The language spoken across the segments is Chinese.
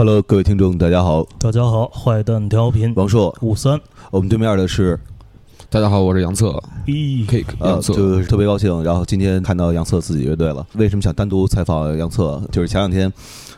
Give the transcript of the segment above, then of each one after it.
Hello，各位听众，大家好，大家好，坏蛋调频王硕，五三，我们对面的是大家好，我是杨策。咦，，Cake 呃，杨策。就是特别高兴。然后今天看到杨策自己乐队了，为什么想单独采访杨策？就是前两天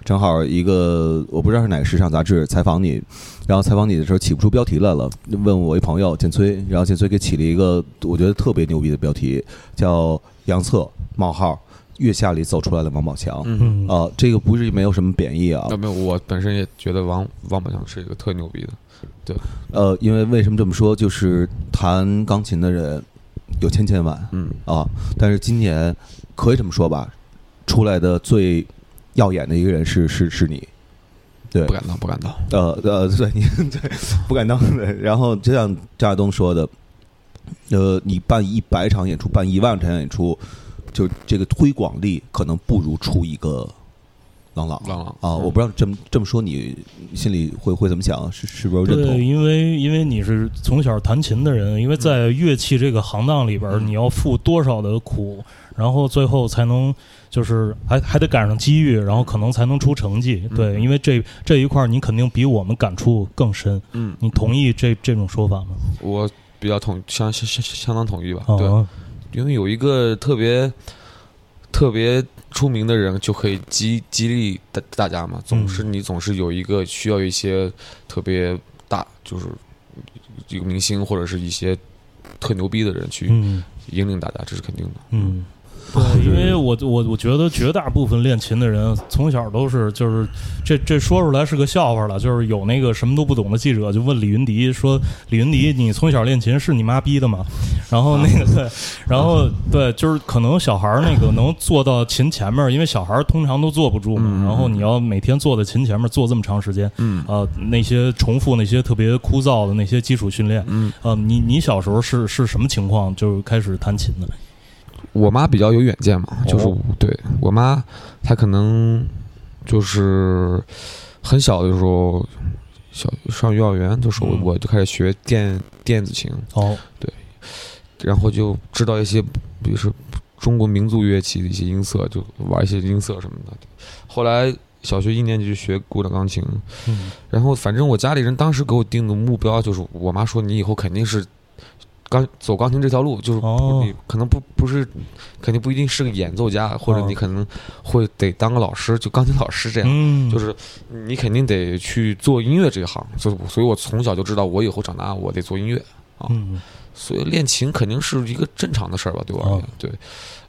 正好一个我不知道是哪个时尚杂志采访你，然后采访你的时候起不出标题来了，问我一朋友建崔，然后建崔给起了一个我觉得特别牛逼的标题，叫杨策冒号月下里走出来的王宝强。嗯，嗯啊、这个不是没有什么贬义啊那，没有，我本身也觉得王王宝强是一个特牛逼的。对呃，因为为什么这么说？就是弹钢琴的人有千千万嗯，啊，但是今年可以这么说吧，出来的最耀眼的一个人是是是你，对不，敢当，不敢当。呃呃，对你 对不敢当对。然后就像张亚东说的，呃，你办一百场演出，办一万场演出，就这个推广力可能不如出一个朗朗朗朗啊。我不知道这么这么说你心里会会怎么想？是是不是认对，因为因为你是从小弹琴的人，因为在乐器这个行当里边，嗯你要付多少的苦，然后最后才能就是还还得赶上机遇，然后可能才能出成绩。嗯对，因为这这一块儿你肯定比我们感触更深。嗯，你同意这这种说法吗？我比较同相相相相当同意吧。对，哦，因为有一个特别特别出名的人，就可以激激励大大家嘛。总是你总是有一个需要一些特别大，就是一个明星或者是一些特牛逼的人去嗯引领大家，这是肯定的。嗯。对，因为我我我觉得绝大部分练琴的人从小都是就是这这说出来是个笑话了，就是有那个什么都不懂的记者就问李云迪说：“李云迪，你从小练琴是你妈逼的吗？”然后那个对，然后对，就是可能小孩儿那个能坐到琴前面，因为小孩儿通常都坐不住嘛。嗯然后你要每天坐在琴前面坐这么长时间，嗯啊、那些重复那些特别枯燥的那些基础训练，嗯，呃，你你小时候是是什么情况就开始弹琴的？我妈比较有远见嘛，就是哦对我妈，她可能就是很小的时候，小上幼儿园的时候，嗯。我就开始学电电子琴，哦，对然后就知道一些，比如说中国民族乐器的一些音色，就玩一些音色什么的。后来小学一年级就学古典钢琴，嗯。然后反正我家里人当时给我定的目标就是，我妈说你以后肯定是钢走钢琴这条路，就是你可能不不是，肯定不一定是个演奏家，或者哦。你可能会得当个老师，就钢琴老师这样。嗯，就是你肯定得去做音乐这一行，所以所以我从小就知道我以后长大我得做音乐，啊所以练琴肯定是一个正常的事儿吧，对我而言，哦。对，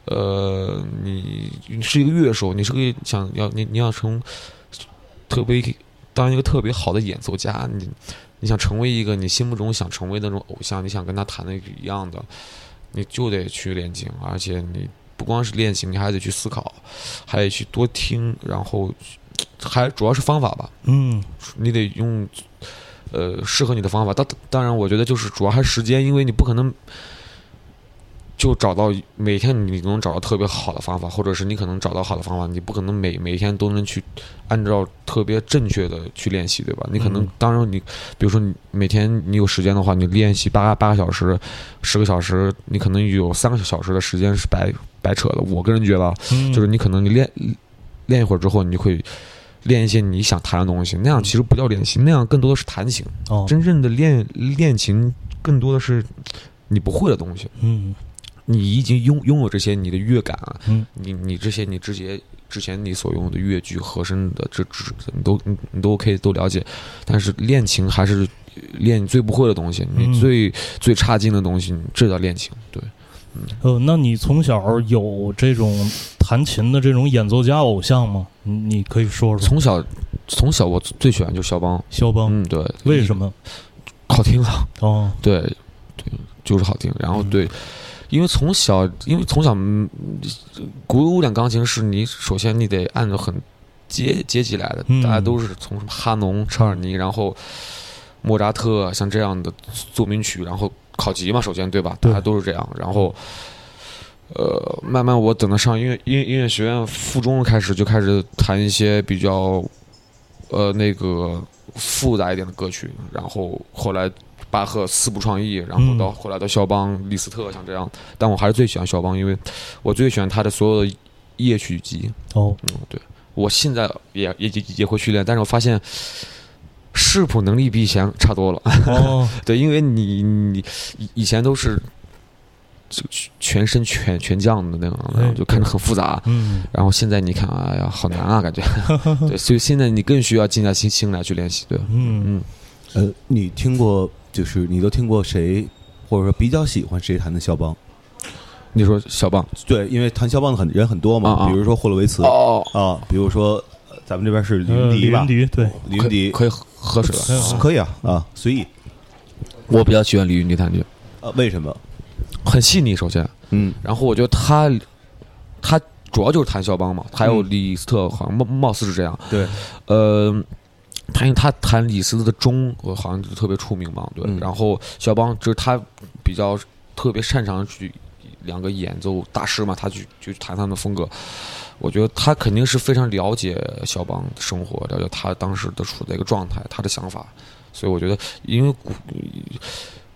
呃，你你是一个乐手，你是个想要你你要成特别当一个特别好的演奏家，你你想成为一个你心目中想成为的那种偶像，你想跟他谈的一样的，你就得去练琴，而且你不光是练琴，你还得去思考，还得去多听，然后还主要是方法吧，嗯你得用呃适合你的方法。当当然，我觉得就是主要还是时间，因为你不可能就找到每天你能找到特别好的方法，或者是你可能找到好的方法，你不可能每每天都能去按照特别正确的去练习，对吧？你可能嗯当然你比如说你每天你有时间的话，你练习八八个小时、十个小时，你可能有三个小时的时间是白白扯的。我个人觉得就是你可能你练练一会儿之后，你就会练一些你想弹的东西，那样其实不叫练习，那样更多的是弹琴。哦，真正的练练琴，更多的是你不会的东西，嗯你已经拥拥有这些你的乐感啊，嗯你你这些你之前之前你所用的乐句、和声的这这你都你你都 OK 都了解，但是练琴还是练你最不会的东西，嗯你最、最差劲的东西，这叫练琴。对，嗯呃，那你从小有这种弹琴的这种演奏家偶像吗？你你可以说说。从小从小我最喜欢就是肖邦，肖邦，嗯，对，为什么？好听啊？哦，对，对，就是好听。然后嗯对，因为从小，因为从小，嗯古典钢琴是你首先你得按照很阶阶级来的，嗯大家都是从什么哈农、查尔尼，然后莫扎特像这样的奏鸣曲，然后考级嘛，首先对吧？大家都是这样，然后。呃，慢慢我等到上音乐音音乐学院附中开始就开始弹一些比较，呃，那个复杂一点的歌曲，然后后来巴赫四部创意，然后到嗯后来到肖邦、李斯特像这样，但我还是最喜欢肖邦，因为我最喜欢他的所有的夜曲集，哦，嗯，对，我现在也也也也会训练，但是我发现视谱能力比以前差多了。哦，对，因为你你以以前都是就全身全全降的那种，然后就看着很复杂。嗯，然后现在你看，哎呀，好难啊，感觉。对，所以现在你更需要静下心心来去练习。对，嗯嗯，呃，你听过就是你都听过谁，或者说比较喜欢谁弹的肖邦？你说肖邦？对，因为弹肖邦的很人很多嘛，啊啊。比如说霍洛维茨。哦，啊，比如说呃咱们这边是李呃云迪。吧李云，迪对，李云迪。可以喝水了。嗯可以啊啊，随意。我比较喜欢李云迪弹曲，呃，为什么？很细腻，首先，嗯。然后我觉得他他主要就是弹肖邦嘛，还有嗯李斯特，好像貌貌似是这样。对，呃，他因为他弹李斯特的钟，我好像就特别出名嘛，对。嗯然后肖邦就是他比较特别擅长去两个演奏大师嘛，他去去弹他们的风格。我觉得他肯定是非常了解肖邦的生活，了解他当时的处在一个状态，他的想法。所以我觉得，因为古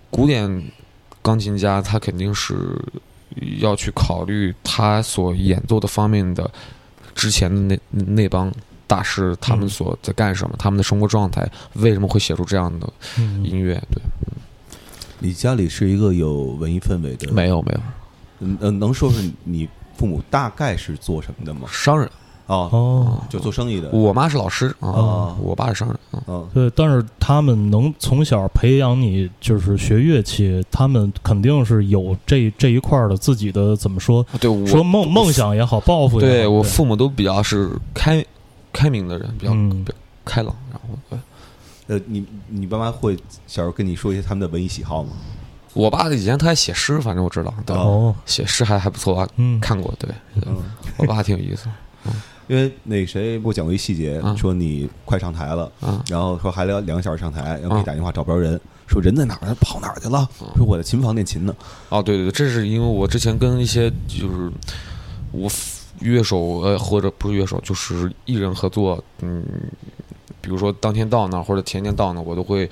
古典钢琴家他肯定是要去考虑他所演奏的方面的之前的那那帮大师他们嗯所在干什么，他们的生活状态为什么会写出这样的嗯音乐？对，你家里是一个有文艺氛围的，没有没有，嗯呃，能说说你父母大概是做什么的吗？商人，哦，哦，就做生意的。我妈是老师啊哦，我爸是商人啊。嗯对，但是他们能从小培养你，就是学乐器，他们肯定是有这这一块儿的自己的怎么说？对，我说梦梦想也好，抱负也好。对我父母都比较是开开明的人，比较嗯。比较开朗，然后对。呃，你你爸妈会小时候跟你说一些他们的文艺喜好吗？我爸以前他还写诗，反正我知道，对，哦，写诗还还不错啊，嗯，看过，对，嗯，我爸还挺有意思。因为那谁给我讲过一细节，嗯。说你快上台了，啊。然后说还聊两个小时上台，然后给嗯你打电话找不着人，说人在哪儿？他跑哪儿去了？说我在琴房练琴呢。哦，对对对，这是因为我之前跟一些就是我乐手呃或者不是乐手，就是艺人合作，嗯，比如说当天到那儿或者前天到那儿，我都会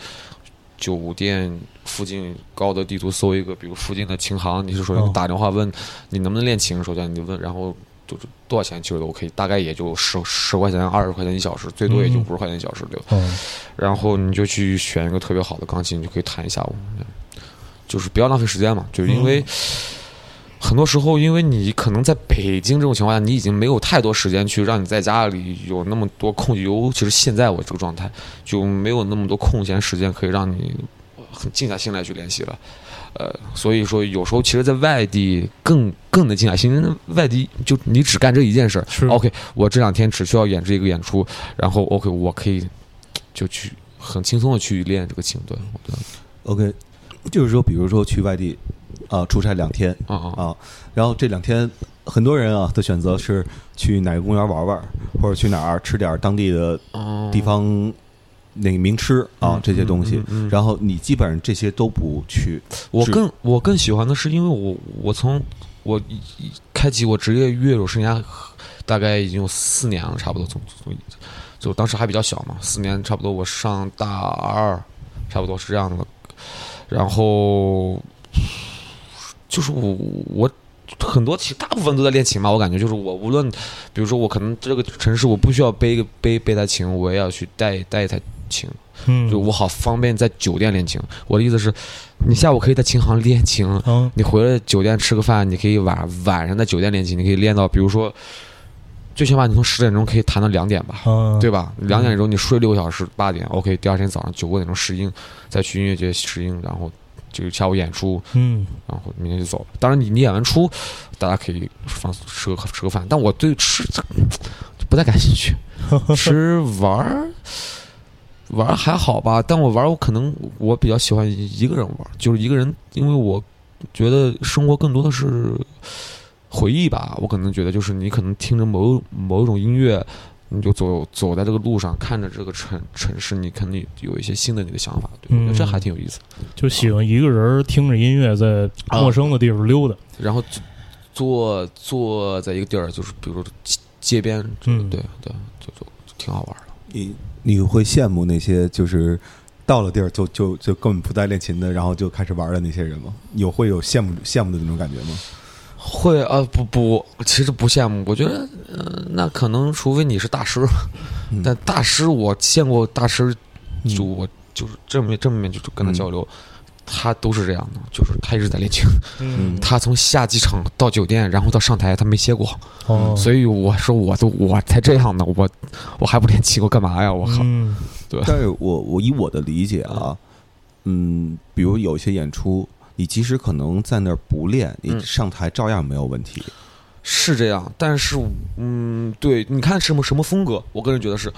酒店附近高德地图搜一个，比如附近的琴行，你是首先哦。打电话问你能不能练琴，首先你问，然后就是多少钱其实都 OK，大概也就十十块钱、二十块钱一小时，最多也就嗯。五十块钱一小时对然后你就去选一个特别好的钢琴，你就可以弹一下午，就是不要浪费时间嘛。就是因为很多时候，因为你可能在北京这种情况下，你已经没有太多时间去让你在家里有那么多空，尤其是现在我这个状态，就没有那么多空闲时间可以让你很静下心来去练习了。呃，所以说有时候其实，在外地更更能静下心。外地就你只干这一件事儿，OK，我这两天只需要演这一个演出，然后 OK，我可以就去很轻松的去练这个琴，对，OK，就是说，比如说去外地啊、出差两天啊啊啊，然后这两天很多人啊的选择是去哪个公园玩玩，或者去哪儿吃点当地的啊地方那个名吃啊嗯这些东西。然后你基本上这些都不去。我更我更喜欢的是，因为我我从我开启我职业乐手生涯，大概已经有四年了，差不多从从就当时还比较小嘛，四年差不多我上大二，差不多是这样的。然后就是我我很多其实大部分都在练琴嘛，我感觉就是我无论比如说我可能这个城市我不需要背一个背背台琴，我也要去带带一台琴。嗯，就我好方便在酒店练琴。我的意思是，你下午可以在琴行练琴，嗯你回来酒店吃个饭，你可以晚晚上在酒店练琴，你可以练到，比如说，最起码你从十点钟可以弹到两点吧，嗯，对吧？两点钟你睡六个小时，八点 OK，第二天早上九个点钟试音，再去音乐节试音，然后就下午演出，嗯然后明天就走了。当然你你演完出，大家可以放吃个吃个饭，但我对吃就不太感兴趣，吃玩儿。玩儿还好吧，但我玩我可能我比较喜欢一个人玩，就是一个人，因为我觉得生活更多的是回忆吧。我可能觉得就是你可能听着某某一种音乐，你就走走在这个路上，看着这个城城市，你肯定有一些新的你的想法，对，这嗯还挺有意思。就喜欢一个人听着音乐在陌生的地方溜达。然后坐坐坐在一个地儿，就是比如说街街边，嗯对对，就就就挺好玩的。你你会羡慕那些就是到了地儿就就就根本不带练琴的，然后就开始玩的那些人吗？有会有羡慕羡慕的那种感觉吗？会啊，不不，其实不羡慕。我觉得，呃、那可能除非你是大师，嗯 但大师我见过大师，就嗯我就是正面正面就跟他交流，他都是这样的，就是他一直在练琴，嗯他从下机场到酒店，然后到上台，他没歇过。哦，所以我说，我都我才这样呢，我我还不练琴，我干嘛呀？我靠！对但是我我以我的理解啊，嗯，比如有一些演出，你即使可能在那儿不练，你嗯上台照样没有问题。是这样，但是嗯，对，你看什么什么风格，我个人觉得是，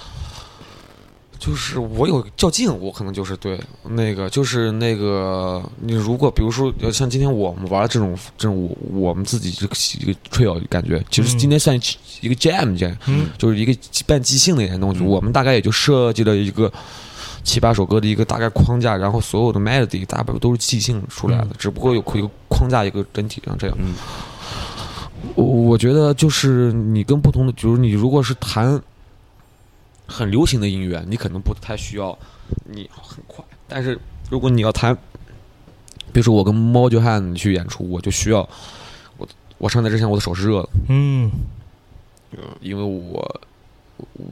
就是我有较劲，我可能就是对那个，就是那个，你如果比如说呃像今天我们玩的这种这种我我们自己这个一个 trail 感觉，其实嗯今天算一个 jam 这样，嗯就是一个半即兴的一些东西，嗯我们大概也就设计了一个。七八首歌的一个大概框架，然后所有的 melody 大部分都是即兴出来的，嗯。只不过有一个框架一个整体上这样。嗯。我我觉得就是你跟不同的，比如你如果是弹很流行的音乐，你可能不太需要你很快，但是如果你要弹，比如说我跟猫就汉去演出，我就需要我我上台之前我的手是热的，嗯。因为我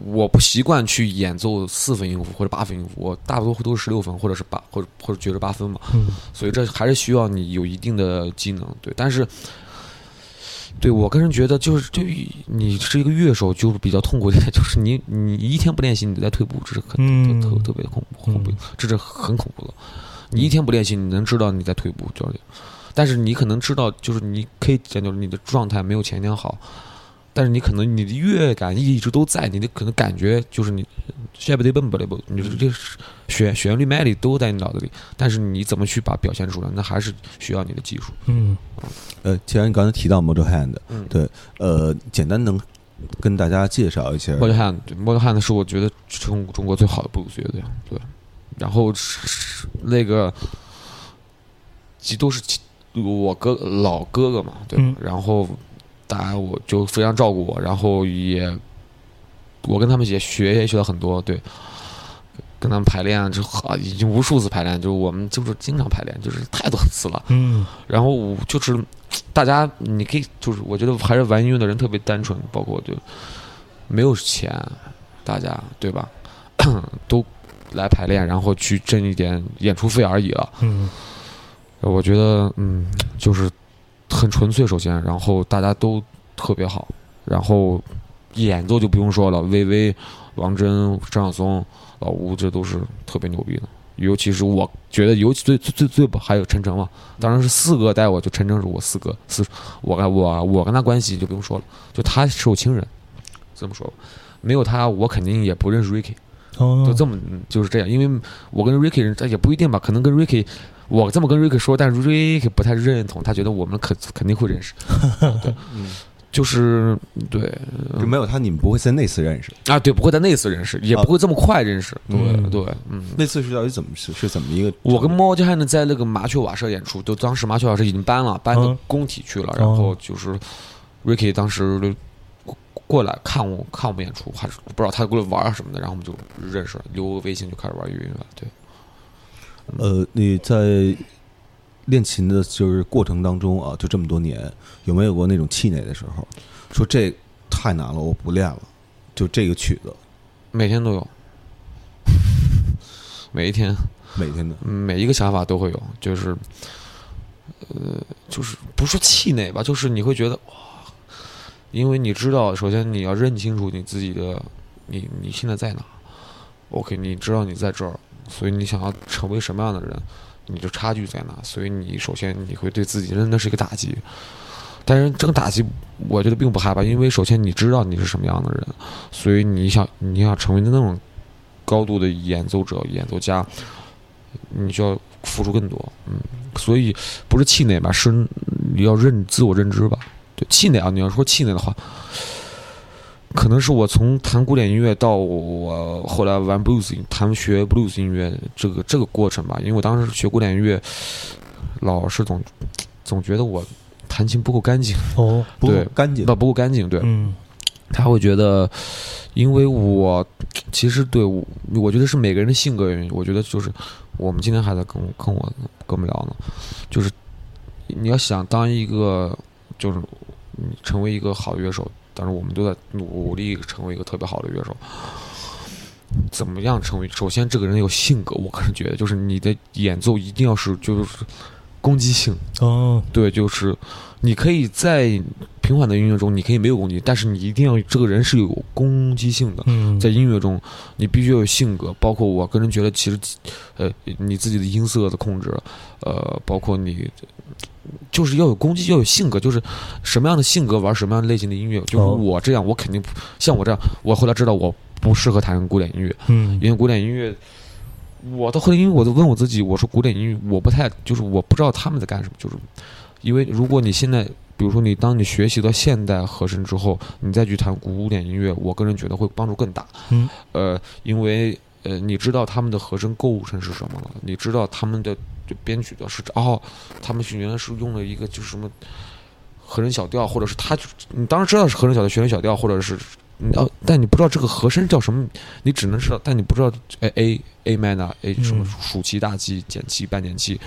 我不习惯去演奏四分音符或者八分音符，我大多都是十六分或者是八或者或者爵士八分嘛，嗯所以这还是需要你有一定的技能，对。但是，对我个人觉得，就是对于你是一个乐手，就是比较痛苦的一点，就是你你一天不练习，你在退步，这是很嗯特特特别恐怖恐怖嗯，这是很恐怖的。你一天不练习，你能知道你在退步，就是。但是你可能知道，就是你可以讲究你的状态没有前天好，但是你可能你的乐感一直都在，你的可能感觉就是你下不得蹦不得不，你这这旋旋律 melody 都在你脑子里，但是你怎么去把表现出来，那还是需要你的技术。嗯呃，既然你刚才提到 Model Hand，嗯对，呃，简单能跟大家介绍一下。Model Hand，对 Model Hand 是我觉得中中国最好的布鲁斯乐队，对。然后是是那个，其都是我哥老哥哥嘛，对。嗯然后当然我就非常照顾我，然后也我跟他们也学也学了很多，对。跟他们排练就好，已经无数次排练，就是我们就是经常排练，就是太多次了。嗯然后我就是大家，你可以就是我觉得还是玩音乐的人特别单纯，包括就没有钱，大家对吧？都来排练，然后去挣一点演出费而已了。嗯我觉得嗯，就是很纯粹，首先，然后大家都特别好，然后演奏就不用说了，薇薇、王真、张晓松、老吴，这都是特别牛逼的。尤其是我觉得，尤其最最最最不还有陈诚嘛，当然是四哥带我，就陈诚是我四哥，四我跟我我跟他关系就不用说了，就他是我亲人，这么说吧，没有他我肯定也不认识 Ricky。哦就这么嗯就是这样，因为我跟 Ricky 也不一定吧，可能跟 Ricky，我这么跟 Ricky 说，但是 Ricky 不太认同，他觉得我们肯肯定会认识，对，嗯就是对就没有他，你们不会在那次认识。啊，对，不会在那次认识，也不会这么快认识，对嗯对，嗯。那次是到底怎么是是怎么一个？我跟猫就还能，在那个麻雀瓦舍演出，就当时麻雀瓦舍已经搬了，搬到嗯工体去了。然后就是 Ricky 当时过过来看我看我们演出，还是不知道他过来玩啊什么的，然后我们就认识了，留个微信就开始玩语音乐。对，呃，你在练琴的就是过程当中啊，就这么多年，有没有过那种气馁的时候？说这太难了，我不练了，就这个曲子每天都有，每一天。每天的，嗯每一个想法都会有，就是，呃，就是不说气馁吧，就是你会觉得哇，因为你知道，首先你要认清楚你自己的，你你现在在哪，OK，你知道你在这儿，所以你想要成为什么样的人，你的差距在哪，所以你首先你会对自己那那是一个打击，但是这个打击我觉得并不害怕，因为首先你知道你是什么样的人，所以你想你想成为那种高度的演奏者、演奏家。你就要付出更多，嗯，所以不是气馁吧，是你要认自我认知吧。对，气馁啊，你要说气馁的话，可能是我从弹古典音乐到我后来玩 blues，弹学 blues 音乐这个这个过程吧。因为我当时学古典音乐，老师总总觉得我弹琴不够干净，哦不够对干净不。不够干净，对，嗯他会觉得，因为我其实对我，我觉得是每个人的性格原因。我觉得就是我们今天还在跟我跟我跟我们聊呢，就是你要想当一个就是你成为一个好乐手，当然我们都在努力成为一个特别好的乐手。怎么样成为？首先，这个人有性格，我个人觉得，就是你的演奏一定要是就是攻击性。哦，对，就是你可以在平缓的音乐中，你可以没有攻击，但是你一定要这个人是有攻击性的。嗯，在音乐中，你必须要有性格，包括我个人觉得，其实，呃，你自己的音色的控制，呃，包括你，就是要有攻击，要有性格，就是什么样的性格玩什么样类型的音乐。就是哦我这样，我肯定不像我这样，我后来知道我不适合弹古典音乐，嗯因为古典音乐，我到后来，因为我都问我自己，我说古典音乐我不太，就是我不知道他们在干什么，就是因为如果你现在，比如说你当你学习到现代和声之后，你再去弹古典音乐，我个人觉得会帮助更大。嗯，呃，因为呃，你知道他们的和声构成是什么了，你知道他们的就编曲的是哦，他们是原来是用了一个就是什么和声小调，或者是他就你当时知道是和声小调、旋律小调，或者是。你要，但你不知道这个和声叫什么，你只能知道，但你不知道，哎，A A minor A 什么嗯属七大七减七半减七，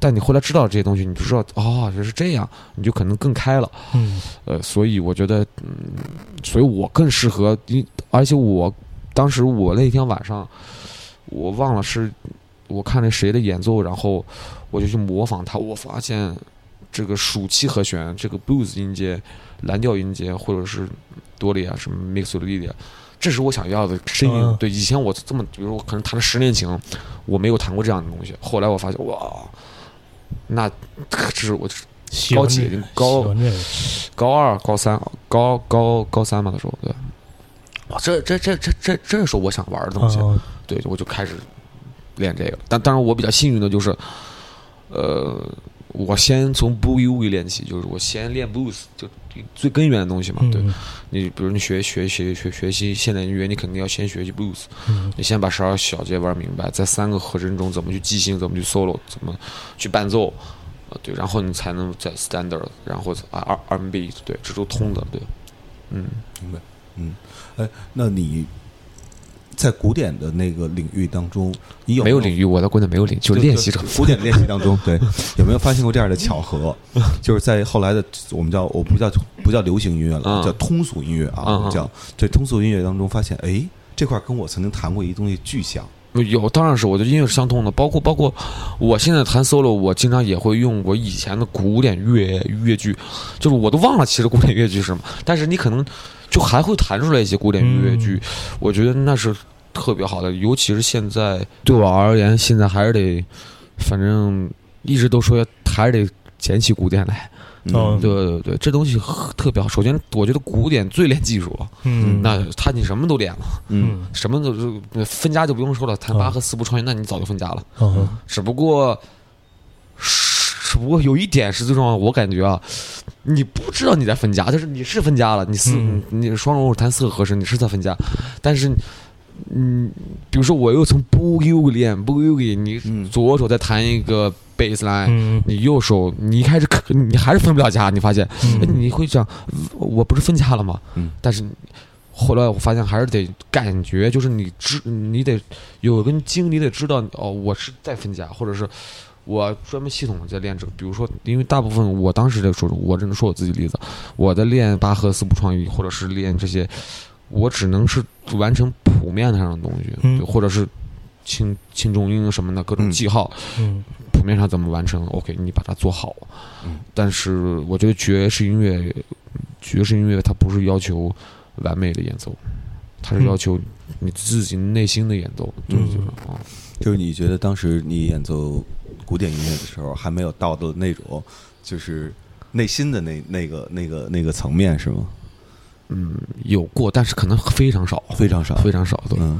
但你后来知道这些东西，你就知道哦，原来是这样，你就可能更开了。嗯呃，所以我觉得，嗯，所以我更适合，你而且我当时我那天晚上，我忘了是我看了谁的演奏，然后我就去模仿他，我发现这个暑期和弦，这个 blues 音阶、蓝调音阶，或者是多利啊什么 mix 的力量。这是我想要的声音。嗯对，以前我这么，比如说我可能弹了十年琴，我没有弹过这样的东西。后来我发现，哇，那这是我高几高高二、高三、高高高三嘛的时候，对，哇，这这这这这这是我想玩的东西，啊对，我就开始练这个。但当然，我比较幸运的就是，呃，我先从 boogie woogie 练起，就是我先练 blues，就最根源的东西嘛。对嗯你，比如你学学学学学习现代音乐，你肯定要先学习 blues，嗯你先把十二小节玩明白，在三个和声中怎么去即兴，怎么去 solo，怎么去伴奏。呃，对，然后你才能在 standard，然后啊 R R N B，对，这都通的，对，嗯，明白嗯，哎，那你在古典的那个领域当中，你有域？没有领域，我在国内没有领域，就练习者。古典练习当中，对，有没有发现过这样的巧合？就是在后来的我们叫我不叫不叫流行音乐了，嗯叫通俗音乐啊，嗯我们叫这通俗音乐当中发现，哎，这块儿跟我曾经弹过一东西巨像。有，当然是我的音乐是相通的，包括包括我现在弹 solo，我经常也会用我以前的古典乐乐剧，就是我都忘了其实古典乐剧是什么，但是你可能就还会弹出来一些古典音乐剧，我觉得那是特别好的，尤其是现在对我而言，现在还是得，反正一直都说还是得捡起古典来，嗯。对对对，这东西特别好。首先，我觉得古典最练技术。了，嗯。那他你什么都练了。嗯。什么都是分家就不用说了，弹嗯。巴赫四部创乐，那你早就分家了。嗯。只不过，只不过有一点是最重要的，我感觉啊，你不知道你在分家，就是你是分家了，你四、嗯你双融弹四个和声，你是在分家，但是。嗯，比如说我又从 boogie 练 boogie，你嗯左手在弹一个 bass line，、嗯你右手你一开始可你还是分不了家，你发现，哎嗯你会想，我不是分家了吗？嗯但是后来我发现还是得感觉，就是你知你得有根筋，你得知道哦，我是在分家，或者是我专门系统的在练这个。比如说，因为大部分我当时在说，我只能说我自己的例子，我在练巴赫四部创意，或者是练这些，我只能是完成谱面上的东西，嗯或者是轻轻重音什么的各种嗯记号。嗯谱面上怎么完成？OK，你把它做好。嗯但是我觉得爵士音乐，爵士音乐它不是要求完美的演奏，它是嗯要求你自己内心的演奏。就是啊，就是你觉得当时你演奏古典音乐的时候，还没有到的那种，就是内心的那那个那个那个层面是吗？嗯，有过，但是可能非常少，非常少，非常少。对，嗯。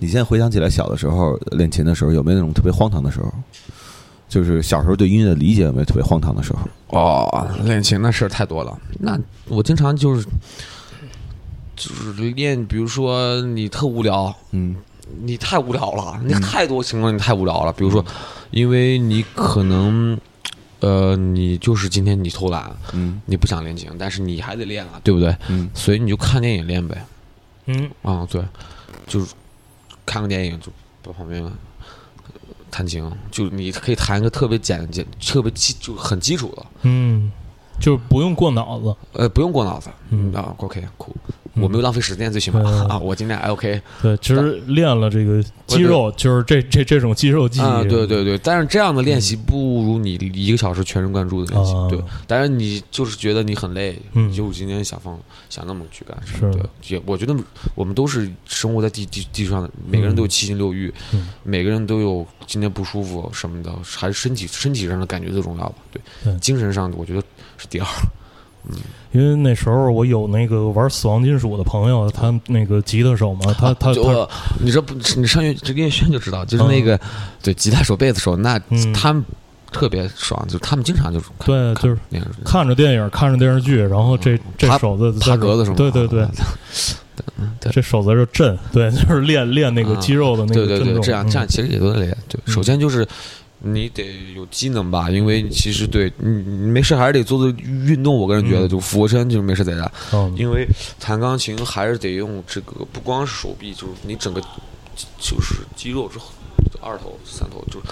你现在回想起来，小的时候练琴的时候，有没有那种特别荒唐的时候？就是小时候对音乐的理解有没有特别荒唐的时候？哦，练琴的事儿太多了。那我经常就是就是练，比如说你特无聊，嗯你太无聊了，你太多情况你太无聊了。比如说，因为你可能，呃，你就是今天你偷懒，嗯你不想练琴，但是你还得练啊，对不对？嗯所以你就看电影练呗。嗯啊，对，就是看个电影就在旁边弹琴，就你可以弹一个特别简简、特别基就很基础的，嗯就不用过脑子。呃，不用过脑子。嗯啊，OK，酷。嗯我没有浪费时间，最起码嗯啊，我今天还 OK 对，其实练了这个肌肉，就是这这这种肌肉记忆。啊，对对对。但是这样的练习不如你一个小时全神贯注的练习啊，对。但是你就是觉得你很累，嗯就今天想放想那么去干，是对。也我觉得我们都是生活在地地地上的，每个人都有七情六欲，嗯每个人都有今天不舒服什么的，还是身体身体上的感觉最重要吧？对，对精神上我觉得是第二。因为那时候我有那个玩死亡金属的朋友，他那个吉他手嘛，他他他我你这不你上乐这个乐轩就知道，就是那个、对吉他手、贝斯手，那、嗯他们特别爽，就是他们经常就是对就是看着电影，看着电视剧，然后这这手子在这爬格子是吗？对对对，对这手在这震，对，就是练练那个肌肉的那对对对，个震动。这样这样其实也都在练。首先就是你得有机能吧，因为其实对你你没事还是得做做运动。我个人觉得，嗯。就俯卧撑就是没事在家，嗯因为弹钢琴还是得用这个，不光是手臂，就是你整个就是肌肉之后，二头、三头，就是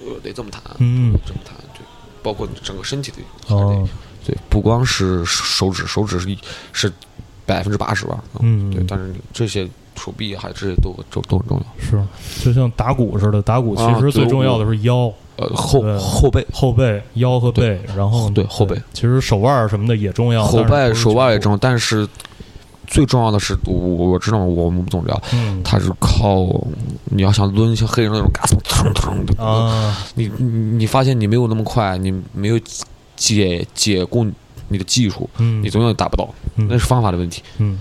呃得这么弹，嗯。这么弹，对，包括你整个身体的还是得哦。对，不光是手指，手指是一是百分之八十吧，嗯。对，但是这些手臂还这些都都都很重要。是，就像打鼓似的，打鼓其实最重要的是腰、呃，后后背、后背、腰和背，然后对后背其实手腕儿什么的也重要，后背、手腕也重要，但是最重要的是，我我知道我们总聊，嗯它是靠你要想抡像黑人那种嘎嘣腾腾的，啊，你你你发现你没有那么快，你没有解解雇你的技术，嗯，你总有达不到，嗯那是方法的问题。嗯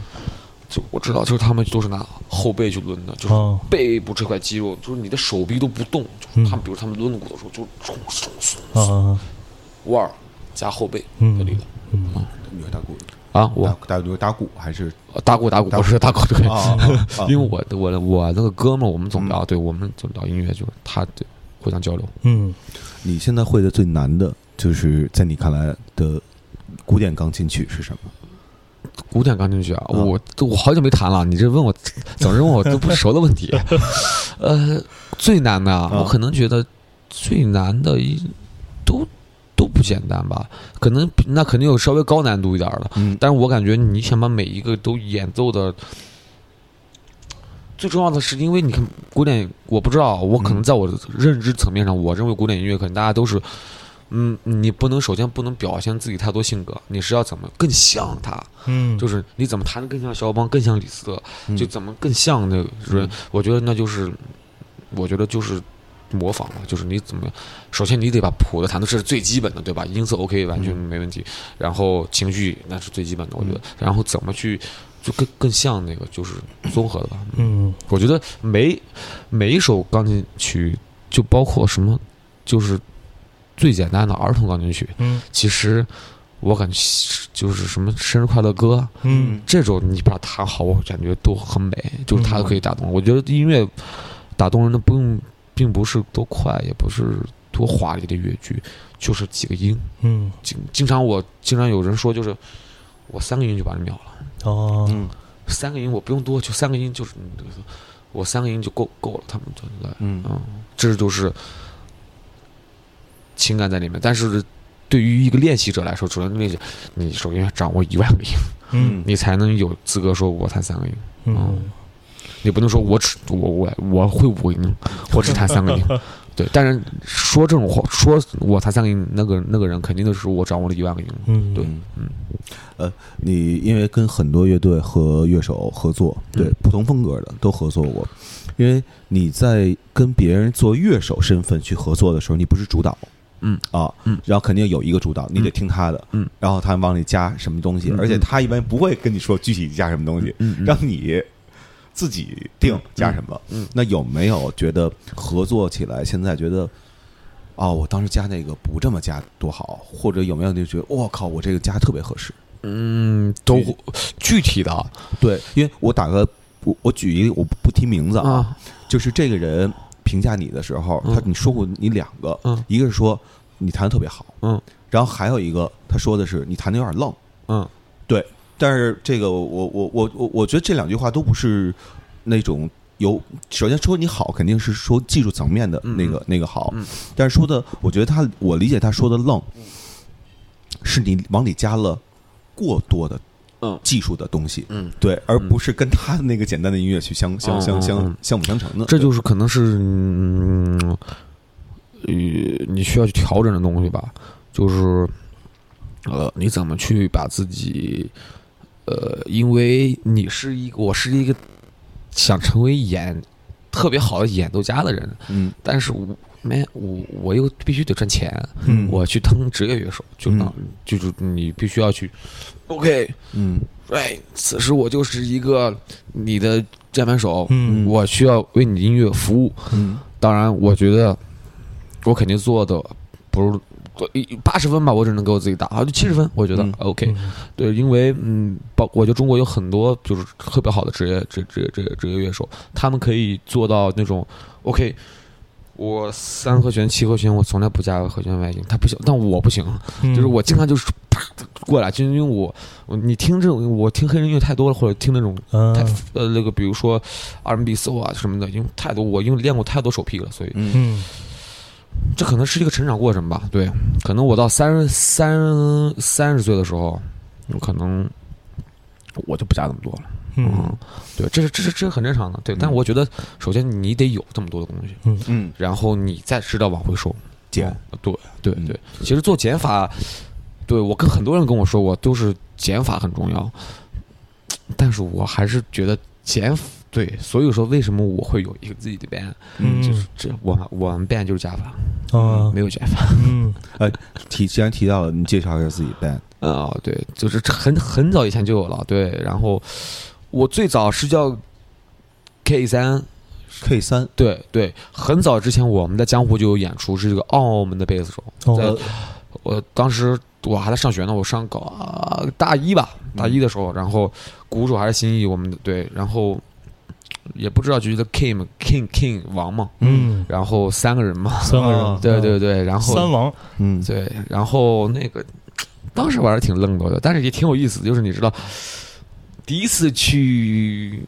就我知道，就是他们都是拿后背去抡的，就是啊背部这块肌肉，就是你的手臂都不动，嗯就是他们比如他们抡骨头的时候，就冲冲冲啊腕儿加后背嗯的力量嗯。你会打鼓？啊，我打打打鼓还是？打鼓打鼓，不是打鼓对。啊啊啊因为我的我的我那个哥们儿，我们总聊，对我们总聊音乐，就是他对互相交流。嗯。你现在会的最难的，就是在你看来的古典钢琴曲是什么？古典钢琴曲啊，嗯我我好久没弹了，你这问我总是问我都不熟的问题。呃，最难的啊，嗯我可能觉得最难的一都都不简单吧，可能比那肯定有稍微高难度一点的，嗯但是我感觉你想把每一个都演奏的。最重要的是，因为你看古典，我不知道，我可能嗯在我的认知层面上，我认为古典音乐可能大家都是，嗯，你不能首先不能表现自己太多性格，你是要怎么更像他，嗯，就是你怎么弹的更像肖邦，更像李斯特，嗯。就怎么更像那个人。我觉得那就是，我觉得就是模仿嘛，就是你怎么，首先你得把谱子弹的是最基本的，对吧？音色 OK 完全嗯没问题，然后情绪那是最基本的，我觉得，然后怎么去就更更像那个就是综合的吧。嗯。我觉得每每一首钢琴曲，就包括什么，就是最简单的儿童钢琴曲，嗯其实我感觉就是什么生日快乐歌。嗯这种你把它弹好，我感觉都很美，就是它可以打动。我觉得音乐打动人的不用，并不是多快，也不是多华丽的乐句，就是几个音。嗯经经常我经常有人说，就是我三个音就把你秒了，哦嗯三个音我不用多，就三个音就是我三个音就够够了，他们就来，嗯嗯，这就是情感在里面。但是对于一个练习者来说，主要练习，你首先要掌握一万个音，嗯你才能有资格说我弹三个音。嗯你不能说我只我我我会五个音，我只弹三个音。对，但是说这种话，说我弹三个音，那个那个人肯定的是我掌握了一万个音。嗯对嗯嗯呃，你因为跟很多乐队和乐手合作，对、嗯不同风格的都合作过，因为你在跟别人做乐手身份去合作的时候，你不是主导，嗯。啊，嗯。然后肯定有一个主导，你得嗯。听他的，嗯，然后他往里加什么东西，嗯。而且嗯他一般不会跟你说具体加什么东西，嗯。让你自己定加什么。嗯。那有没有觉得合作起来，现在觉得？哦，我当时加那个不这么加多好，或者有没有就觉得我靠，我这个加特别合适？嗯，都具体。的。啊对，因为我打个我我举一个我不提名字啊，啊，就是这个人评价你的时候，嗯。他你说过你两个，嗯。一个是说你弹的特别好，嗯，然后还有一个他说的是你弹的有点愣，嗯。但是这个我我我我我觉得这两句话都不是那种有，首先说你好肯定是说技术层面的那个、那个好，嗯。但是说的我觉得他我理解他说的愣，是你往里加了过多的嗯。技术的东西，嗯，对，而不是跟他那个简单的音乐去相相相嗯嗯相嗯。相辅相成的。这就是可能是嗯，呃，你需要去调整的东西吧，就是呃，你怎么去把自己呃，因为你是一个，我是一个想成为演特别好的演奏家的人，嗯。但是我没我我又必须得赚钱，嗯。我去当职业乐手，就嗯。当、就是你必须要去，OK，嗯哎，此时我就是一个你的键盘手，嗯我需要为你的音乐服务。嗯当然，我觉得我肯定做的不是八十分吧，我只能给我自己打，啊，就七十分，我觉得、嗯 OK。嗯对，因为嗯，包我觉得中国有很多就是特别好的职业职职职职业乐手，他们可以做到那种 OK。我三和弦、七和弦，我从来不加和弦外音，他不行，但我不行，嗯就是我经常就是啪过来，就因为我我你听这种，我听黑人音乐太多了，或者听那种呃那个，比如说 R&B soul 啊什么的，因为太多，我因为练过太多手劈了，所以嗯嗯这可能是一个成长过程吧。对，可能我到三三三十岁的时候，可能我就不加那么多了。嗯对，这是这是这是很正常的。对，但我觉得首先你得有这么多的东西，嗯嗯，然后你再知道往回收。减哦对对嗯对，其实做减法，对我跟很多人跟我说过，都是减法很重要，但是我还是觉得减法对，所以说为什么我会有一个自己的 band，嗯就是这我们我们 band 就是加法，啊没有减法。嗯 呃提既然提到了，你介绍一下自己 band。啊、对，就是很很早以前就有了，对，然后我最早是叫 K 三，K 三，对对，很早之前我们在江湖就有演出，是这个澳门的贝斯手，哦。在我当时我还在上学呢，我上高啊大一吧，大一的时候，然后鼓手还是新意我们的对，然后也不知道就觉得 King King King 王嘛，嗯。然后三个人嘛，三个啊人对对对，然后三王。嗯。对，然后那个当时玩的挺愣的，但是也挺有意思的，就是你知道，第一次去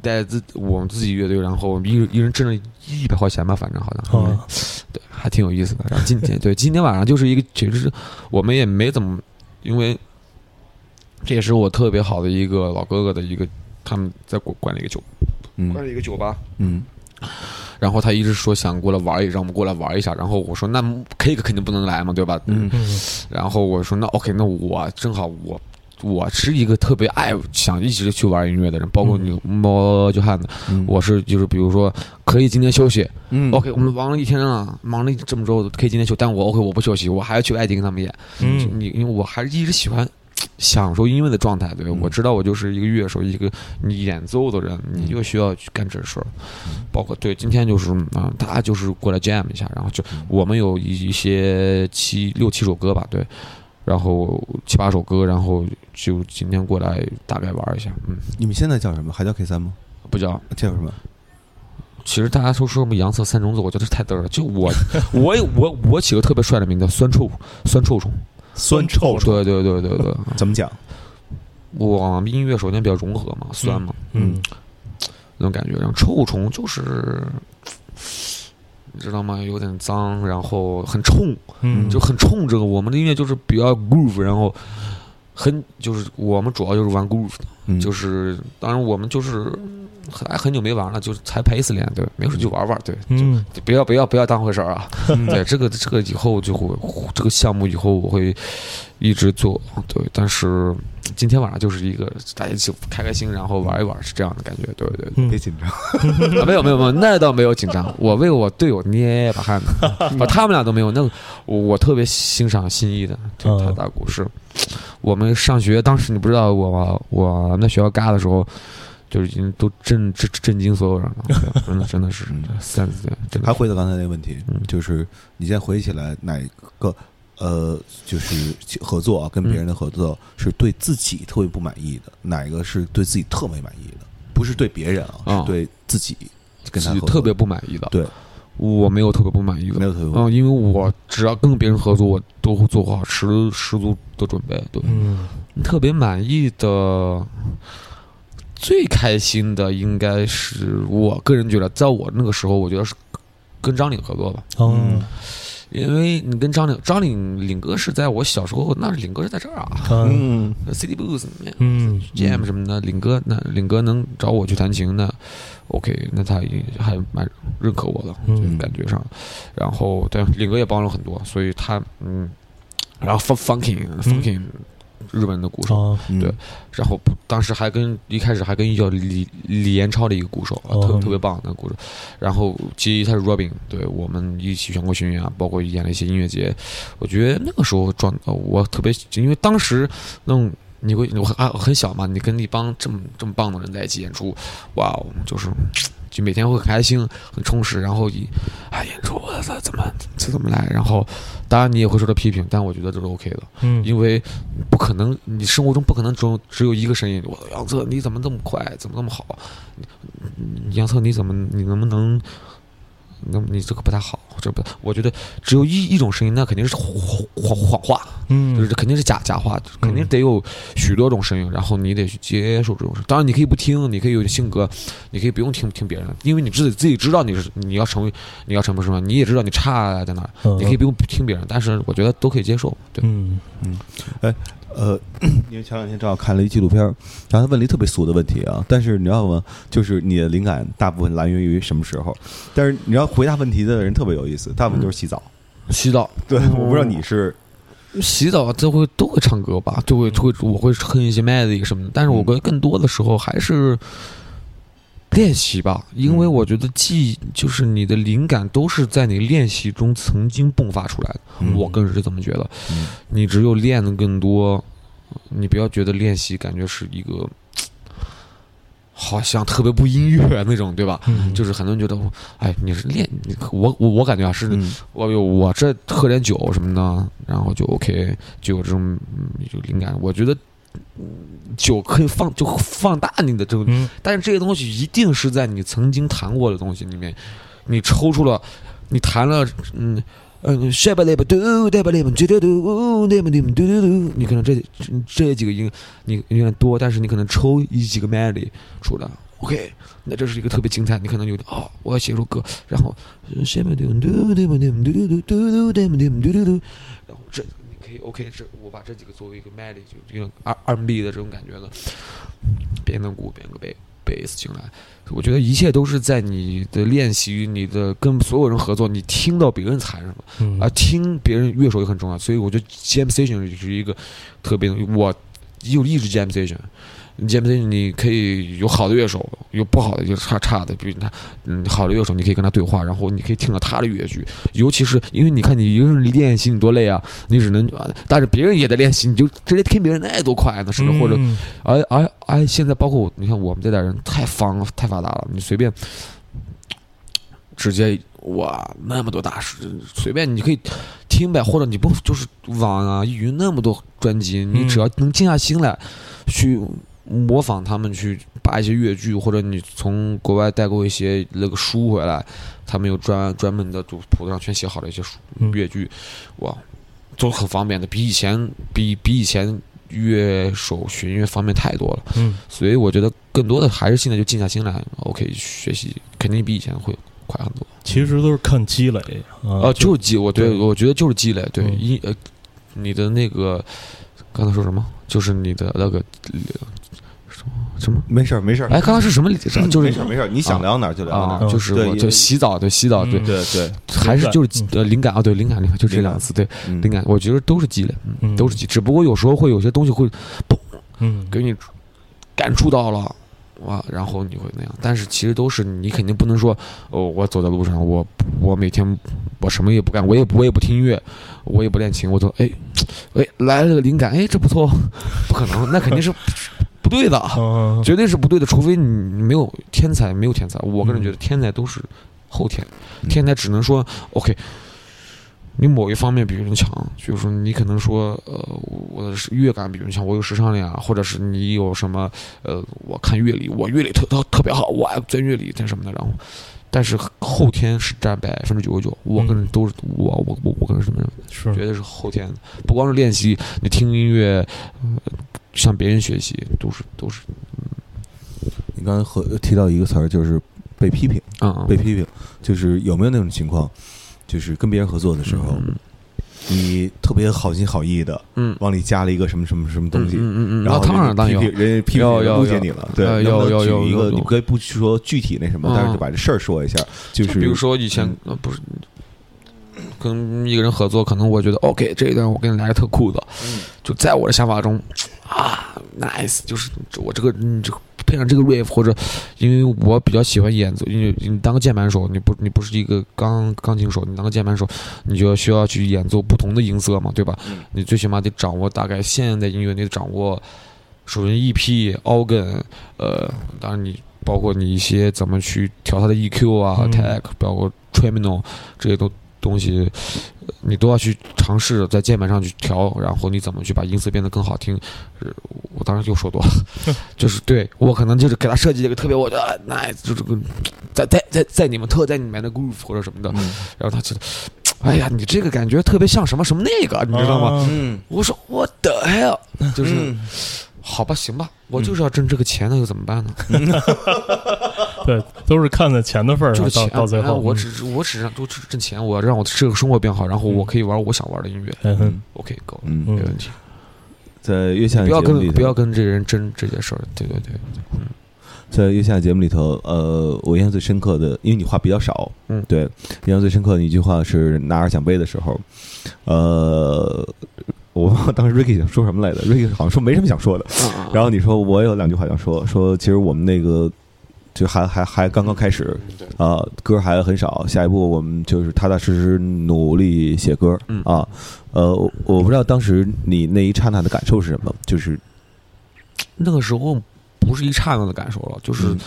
带自我们自己乐队，然后一人一人挣了一百块钱吧，反正好像，啊对，还挺有意思的。然后今天对 今天晚上就是一个，其实我们也没怎么，因为这也是我特别好的一个老哥哥的一个，他们在管管了一个酒，管嗯了一个酒吧。嗯然后他一直说想过来玩一，让我们过来玩一下。然后我说那 K 肯定不能来嘛，对吧？嗯嗯然后我说那 OK，那我正好我我是一个特别爱想一直去玩音乐的人，包括你猫就汉的，嗯，我是就是比如说可以今天休息、嗯。O k 我们忙了一天了，忙了这么周，可以今天休，但我 OK 我不休息，我还要去外地跟他们演。嗯。你因为我还是一直喜欢。享受音乐的状态，对、嗯。我知道我就是一个乐手，一个你演奏的人，你就需要去干这事儿。包括对今天就是啊、大家就是过来 jam 一下，然后就我们有一一些七六七首歌吧，对，然后七八首歌，然后就今天过来大概玩一下，嗯，你们现在叫什么？还叫 K 三吗？不叫。叫什么？其实大家都说什么洋色三重奏，我觉得太嘚儿了。就我，我我我起个特别帅的名字，酸臭酸臭虫。酸臭虫对对对对对，怎么讲？我们音乐首先比较融合嘛，酸嘛，嗯那种感觉。然后臭虫就是，你知道吗？有点脏，然后很冲，嗯就很冲。这个我们的音乐就是比较 groove，然后很就是我们主要就是玩 groove，嗯就是当然我们就是还很久没玩了，就是才拍一次脸，对，没事就玩玩，对，嗯就不要不要不要当回事儿啊。对，这个这个以后就会这个项目以后我会一直做，对，但是今天晚上就是一个大家一起开开心，然后玩一玩，是这样的感觉，对对别紧张。啊，没有没有没有，那倒没有紧张。我为我队友捏一把汗呢，啊，他们俩都没有。那我我特别欣赏新一的，对嗯他打鼓是。我们上学当时你不知道我我们在学校嘎的时候，就是已经都震震震惊所有人了，真的真的是嗯。三十岁，真的还回到刚才那个问题嗯，就是你现在回忆起来哪个呃，就是合作啊，跟别人的合作是对自己特别不满意的，哪一个是对自己特别满意的？不是对别人啊，啊。是对自己跟他自己特别不满意的。对，我没有特别不满意的。没。有特别不满意。嗯，因为我只要跟别人合作，我都会做好十十足的准备。对，嗯。特别满意的、最开心的，应该是我个人觉得，在我那个时候，我觉得是跟张岭合作吧，嗯因为你跟张岭张岭岭哥是在我小时候，那岭哥是在这儿啊。嗯嗯，City Blues 嗯。Jam 什么的，岭哥那岭哥能找我去弹琴，那 OK，那他也还蛮认可我的，嗯。感觉上。然后对岭哥也帮了很多，所以他嗯，然后 Fun Funking Funking 日本的鼓手，对然后当时还跟一开始还跟一叫李李延超的一个鼓手，啊特哦特别棒的鼓手。然后吉他是 Robin，对我们一起全国巡演啊，包括演了一些音乐节。我觉得那个时候状，呃我特别，因为当时那种你会我很啊很小嘛，你跟一帮这么这么棒的人在一起演出，哇哦，就是。就每天会很开心、很充实，然后一啊演出我操怎么这怎么来，然后当然你也会受到批评，但我觉得这是 OK 的，嗯因为不可能，你生活中不可能只有只有一个声音。我杨策你怎么这么快，怎么那么好？你杨策你怎么你能不能？那么你这个不太好，这不，我觉得只有一一种声音，那肯定是谎谎谎话，就是肯定是假假话，肯定得有许多种声音，然后你得去接受这种声。当然，你可以不听，你可以有性格，你可以不用听听别人，因为你自己自己知道你是你要成为你要成为什么，你也知道你差在哪你可以不用听别人，但是我觉得都可以接受。对，嗯呃，因为前两天正好看了一纪录片，然后他问了一特别俗的问题啊，但是你知道吗？就是你的灵感大部分来源于什么时候？但是你要回答问题的人特别有意思，大部分就是洗澡。洗澡，对，我不知道你是洗澡都会都会唱歌吧，就会会我会哼一些 melody 什么的，但是我觉得更多的时候还是练习吧，因为嗯我觉得记就是你的灵感都是在你练习中曾经迸发出来的，嗯我更是这么觉得。嗯你只有练的更多，你不要觉得练习感觉是一个。好像特别不音乐那种，对吧？嗯就是很多人觉得，哎，你是练，我我我感觉啊是嗯我有我这喝点酒什么的，然后就 OK，就有这种嗯有灵感。我觉得嗯酒可以放就放大你的这个，嗯但是这些东西一定是在你曾经弹过的东西里面，你抽出了，你弹了，嗯。嗯，你可能这这几个音你有点多，但是你可能抽一几个 melody 出来，OK，那这是一个特别精彩，你可能有点哦，我要写首歌，然后塞巴嘟嘟嘟嘟嘟嘟嘟嘟嘟嘟嘟嘟嘟，然后这 OK，这我把这几个作为一个 melody，就用 R R B 的这种感觉的，编个鼓，编个贝贝斯进来，我觉得一切都是在你的练习，你的跟所有人合作，你听到别人弹什么。嗯啊，听别人乐手也很重要，所以我觉得 jam session 是一个特别的，我有一直 jam session。Jam session 你可以有好的乐手，有不好的就差差的，比如他，嗯，好的乐手你可以跟他对话，然后你可以听到他的乐句，尤其是因为你看你一个人练习你多累啊，你只能，啊但是别人也在练习，你就直接听别人那多快呢，是不是？或者嗯而而而现在包括，你看我们这代人太方了，太发达了，你随便直接哇那么多大师，随便你可以听呗，或者你不就是网啊、云那么多专辑，你只要能静下心来去模仿他们，去把一些乐句，或者你从国外代购一些那个书回来，他们有专专门的就谱子上全写好的一些书嗯乐句，哇，都很方便的，比以前比比以前乐手学音乐方便太多了。嗯所以我觉得更多的还是现在就静下心来，OK，学习肯定比以前会快很多。其实都是看积累啊啊，就是积，我对对我觉得就是积累，对嗯一呃，你的那个刚才说什么？就是你的那个呃什么？没事儿没事儿，哎，刚刚是什么理？就是没事儿没事儿，你想聊哪儿就聊哪啊儿，，就是我就洗澡，对洗澡，对。嗯，对对，还是就是嗯。呃灵感啊，对灵感灵感就这两个词，对嗯。灵感，我觉得都是积累，嗯，嗯。都是积，只不过有时候会有些东西会嗯。给你感触到了。哇，然后你会那样，但是其实都是你肯定不能说，哦，我走在路上，我我每天我什么也不干，我也我也不听音乐，我也不练琴，我走，哎，哎，来了个灵感，哎，这不错，不可能，那肯定是不对的，嗯绝对是不对的，除非你你没有天才，没有天才，我个人觉得天才都是后天，嗯。天才只能说 OK。你某一方面比别人强，就是说你可能说，呃，我的乐感比人强，我有时尚力啊，或者是你有什么，呃，我看乐理，我乐理特特特别好，我爱钻乐理，这什么的，然后，但是后天是占百分之九十九，我个人都是我我我我个人是这么认为的，是。绝对是后天，不光是练习，你听音乐，呃，向别人学习，都是都是，你刚才和提到一个词儿，就是被批评。嗯，被批评，就是有没有那种情况？就是跟别人合作的时候，你特别好心好意的，嗯。往里加了一个什么什么什么东西，嗯嗯嗯，然后那当然当然人家批评误解你了，对，呃能不能有有有举一个，你可以不说具体那什么，嗯但是就把这事儿说一下，就是比如说以前、呃不是跟一个人合作，可能我觉得 OK 这一段我给你来个特酷的，就在我的想法中啊 nice，就是我这个你这个配上这个 riff 或者因为我比较喜欢演奏，因为你当个键盘手，你不你不是一个钢钢琴手，你当个键盘手，你就要需要去演奏不同的音色嘛，对吧？你最起码得掌握大概现代音乐，你得掌握首先 EP、organ，呃，当然你包括你一些怎么去调它的 EQ 啊、嗯 tag，包括 tremolo 这些都东西，呃你都要去尝试在键盘上去调，然后你怎么去把音色变得更好听。呃我当时就说多了，就是对我可能就是给他设计一个特别我的 nice，就这个在在在在你们特在里面的 groove 或者什么的，嗯然后他觉得，哎呀，你这个感觉特别像什么什么那个，你知道吗？啊嗯，我说我的 hell，就是、嗯 好吧，行吧，我就是要挣这个钱，那又怎么办呢？对，都是看在钱的份儿上，就是钱，哎到到最后，嗯我只我只让都只挣钱，我要让我这个生活变好，然后我可以玩我想玩的音乐。嗯哼。OK，够，嗯。没问题。在月下不要跟不要跟这人争这件事儿。对对对，在月下节目里头，呃，我印象最深刻的，因为你话比较少，嗯。对，印象最深刻的一句话是拿着奖杯的时候，呃，我忘了当时 Ricky 想说什么来着，Ricky 好像说没什么想说的，嗯然后你说我有两句话想说，说其实我们那个就还还还刚刚开始，对。啊、歌还很少，下一步我们就是踏踏实实努力写歌，嗯。啊，呃，我我不知道当时你那一刹那的感受是什么，就是那个时候不是一刹那的感受了，就是嗯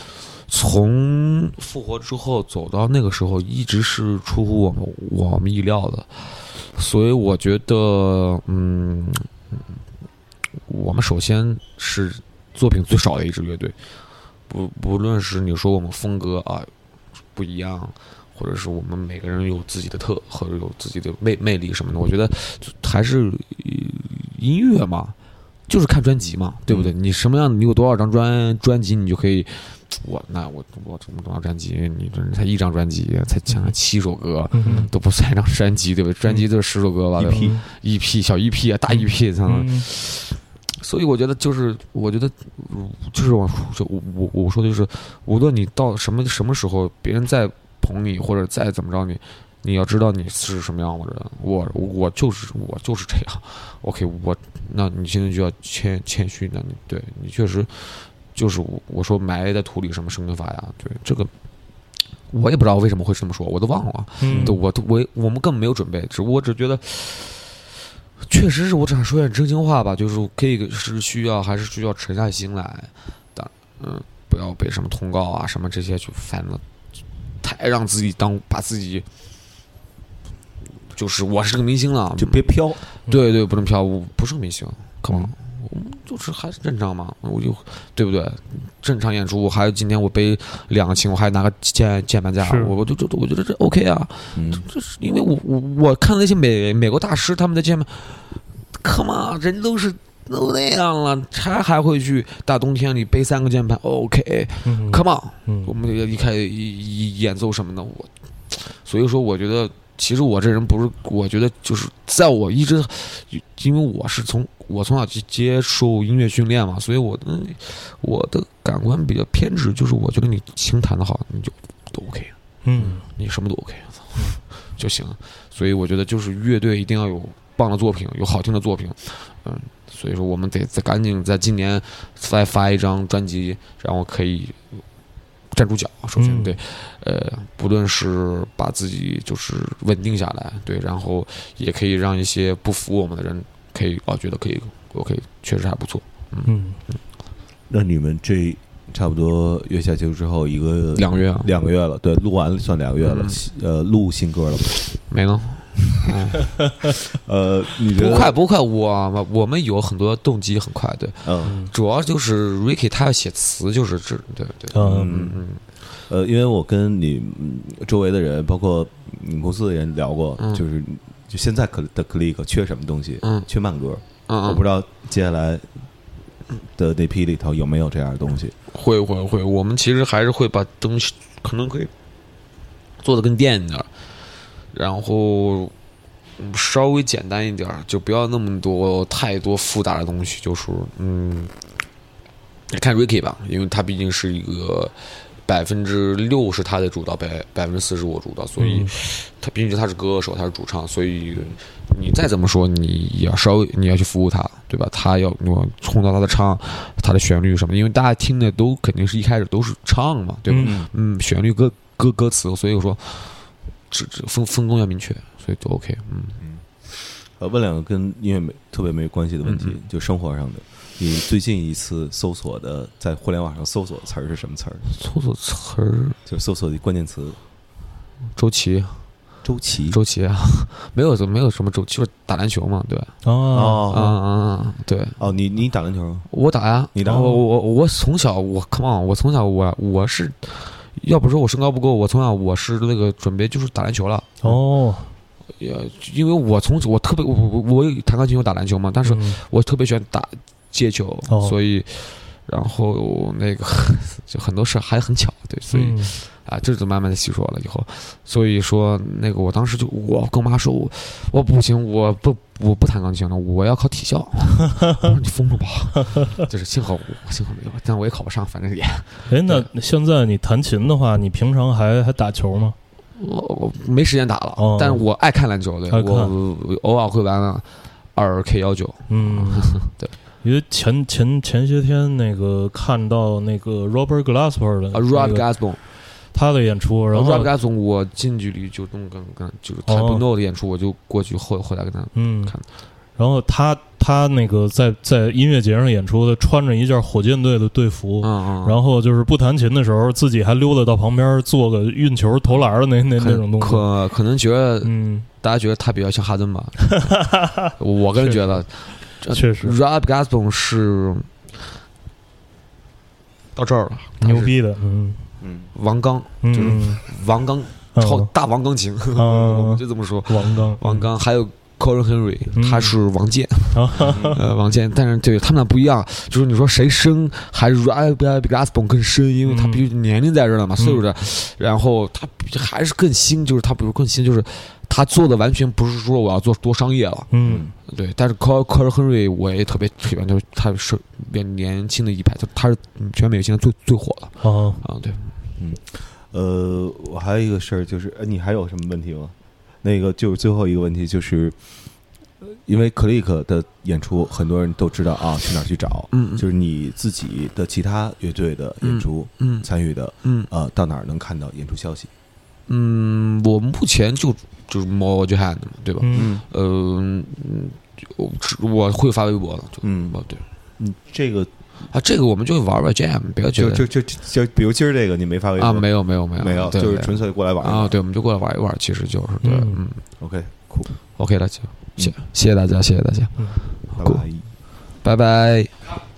从复活之后走到那个时候，一直是出乎我们我们意料的，所以我觉得，嗯，我们首先是作品最少的一支乐队，不不论是你说我们风格啊不一样。或者是我们每个人有自己的特，或者有自己的魅魅力什么的，我觉得还是呃音乐嘛，就是看专辑嘛，对不对？你什么样，你有多少张专专辑，你就可以。我那我我这么多张专辑，你这才一张专辑，才讲七首歌，嗯都不算一张专辑，对不对？专辑都是十首歌吧对吧 EP？EP 小一批啊，大于。嗯所以我觉得就是，我觉得嗯就是我就我我我说的就是，无论你到什么什么时候，别人再捧你或者再怎么着你，你要知道你是什么样的人。我我就是我就是这样。OK，我那你现在就要谦谦虚，那你对你确实就是我我说埋在土里什么生根发芽，对这个。我也不知道为什么会这么说，我都忘了。嗯对，我都我我们根本没有准备，只我只觉得，确实是我只想说点真心话吧，就是可以是需要还是需要沉下心来但，嗯，不要被什么通告啊什么这些去烦了，太让自己当把自己，就是我是个明星了，就别飘，对对，不能飘，我不是个明星，come on，我们就是还是正常嘛，我就对不对？正常演出，我还有今天我背两个琴，我还拿个键键盘架，我我就就我觉得这 OK 啊，嗯，这是因为我我我看那些美美国大师他们的键盘，come on，人都是都那样了，他还会去大冬天里背三个键盘，OK，come、嗯 on，嗯。我们一开一一演奏什么的，我 所以说我觉得，其实我这人不是，我觉得就是在我一直，因为我是从我从小去接受音乐训练嘛，所以我的我的感官比较偏执，就是我觉得你琴弹的好，你就都 OK，嗯你什么都 OK 就行。所以我觉得就是乐队一定要有棒的作品，有好听的作品，嗯，所以说我们得再赶紧在今年再发一张专辑，然后可以站住脚。首先嗯对，呃，不论是把自己就是稳定下来，对，然后也可以让一些不服我们的人可以啊觉得可以 OK，确实还不错。嗯那你们这差不多月下结束之后一个两个月啊，两个月了，对，录完算两个月了，呃，录新歌了吗？没了。呃，你觉得不快不快，我我们有很多动机很快，对，嗯主要就是 Ricky 他要写词，就是这，对对，嗯嗯嗯呃，因为我跟你嗯周围的人，包括你们公司的人聊过，嗯就是就现在可的 Click 缺什么东西？嗯缺慢歌。嗯，我不知道接下来的那批里头有没有这样的东西。会会会，我们其实还是会把东西可能可以做的更电一点儿。然后嗯稍微简单一点儿，就不要那么多太多复杂的东西，就是嗯，看 Ricky 吧，因为他毕竟是一个百分之六是他的主导，百百分之四十我主导，所以嗯他毕竟他是歌手，他是主唱，所以你再怎么说，你也要稍微你要去服务他，对吧？他要我冲到他的唱，他的旋律什么，因为大家听的都肯定是一开始都是唱嘛，对吧？嗯嗯，旋律歌歌歌词，所以我说这这分分工要明确，所以就 OK。嗯，嗯呃，问两个跟音乐没特别没关系的问题，嗯就生活上的。你最近一次搜索的，在互联网上搜索的词儿是什么词儿？搜索词儿，就搜索的关键词，周琦，周琦。周琦啊，没有没有什么周琦，就是打篮球嘛，对吧？哦，啊哦啊啊！对，哦，你你打篮球？我打呀，你打我我我从小我 come on，我从小我我是，要不说我身高不够，我从小我是那个准备就是打篮球了。哦，也因为我从我特别我我我有弹钢琴，有打篮球嘛，但是嗯。我特别喜欢打街球，哦。所以然后那个 就很多事还很巧，对，所以、嗯啊，这就慢慢的细说了以后，所以说那个我当时就我跟我妈说，我我不行，我不我不弹钢琴了，我要考体校。我说你疯了吧？就是幸好我幸好没有，但我也考不上，反正也哎，那现在你弹琴的话，你平常还还打球吗？我我没时间打了，哦但是我爱看篮球，对我我偶尔会玩二 K 幺九，嗯，对。因为前前前些天那个看到那个 Robert Glasper 的啊，Robert Gasbon。他的演出，然后 Rob Gasbon，我近距离就跟跟跟就是他哦不 no 的演出，我就过去后后来跟他嗯看，然后他他那个在在音乐节上演出的，穿着一件火箭队的队服，嗯嗯，然后就是不弹琴的时候，自己还溜达到旁边做个运球投篮的那那那种东西。可可能觉得嗯，大家觉得他比较像哈登吧，我个人觉得确实 Rob Gasbon 是到这儿了，牛逼的，嗯嗯，王刚，就是，王刚嗯。超大王钢琴，嗯。我们就这么说，王刚，王刚还有。Corin Henry，嗯。他是王健，王健，但是对他们俩不一样，就是你说谁深还是 Rob Gasbon 更深，因为他嗯毕竟年龄在这儿了嘛，岁数在，然后他还是更新，就是他比如更新，就是他做的完全不是说我要做多商业了，嗯对，但是 core core Henry，我也特别喜欢，就是他是比较年轻的一派，就他是全美现在最最火的啊，啊，对，呃，我还有一个事儿，就是呃你还有什么问题吗？那个就是最后一个问题，就是呃因为 Click 的演出，很多人都知道啊，去哪儿去找？嗯就是你自己的其他乐队的演出嗯参与的，嗯呃，到哪儿能看到演出消息？嗯，我目前就就是 More j h a n 嘛，对吧？嗯嗯嗯，我我会发微博的，就嗯哦对嗯，这个啊，这个我们就玩玩 Jam，不要觉得就就就就比如今儿这个你没发微博啊，没有没有没有没有，就是纯粹过来玩啊，对，我们就过来玩一玩，其实就是对，嗯。嗯，OK，酷，，OK 了，就谢谢谢大家，谢谢大家，拜酷。拜。拜拜。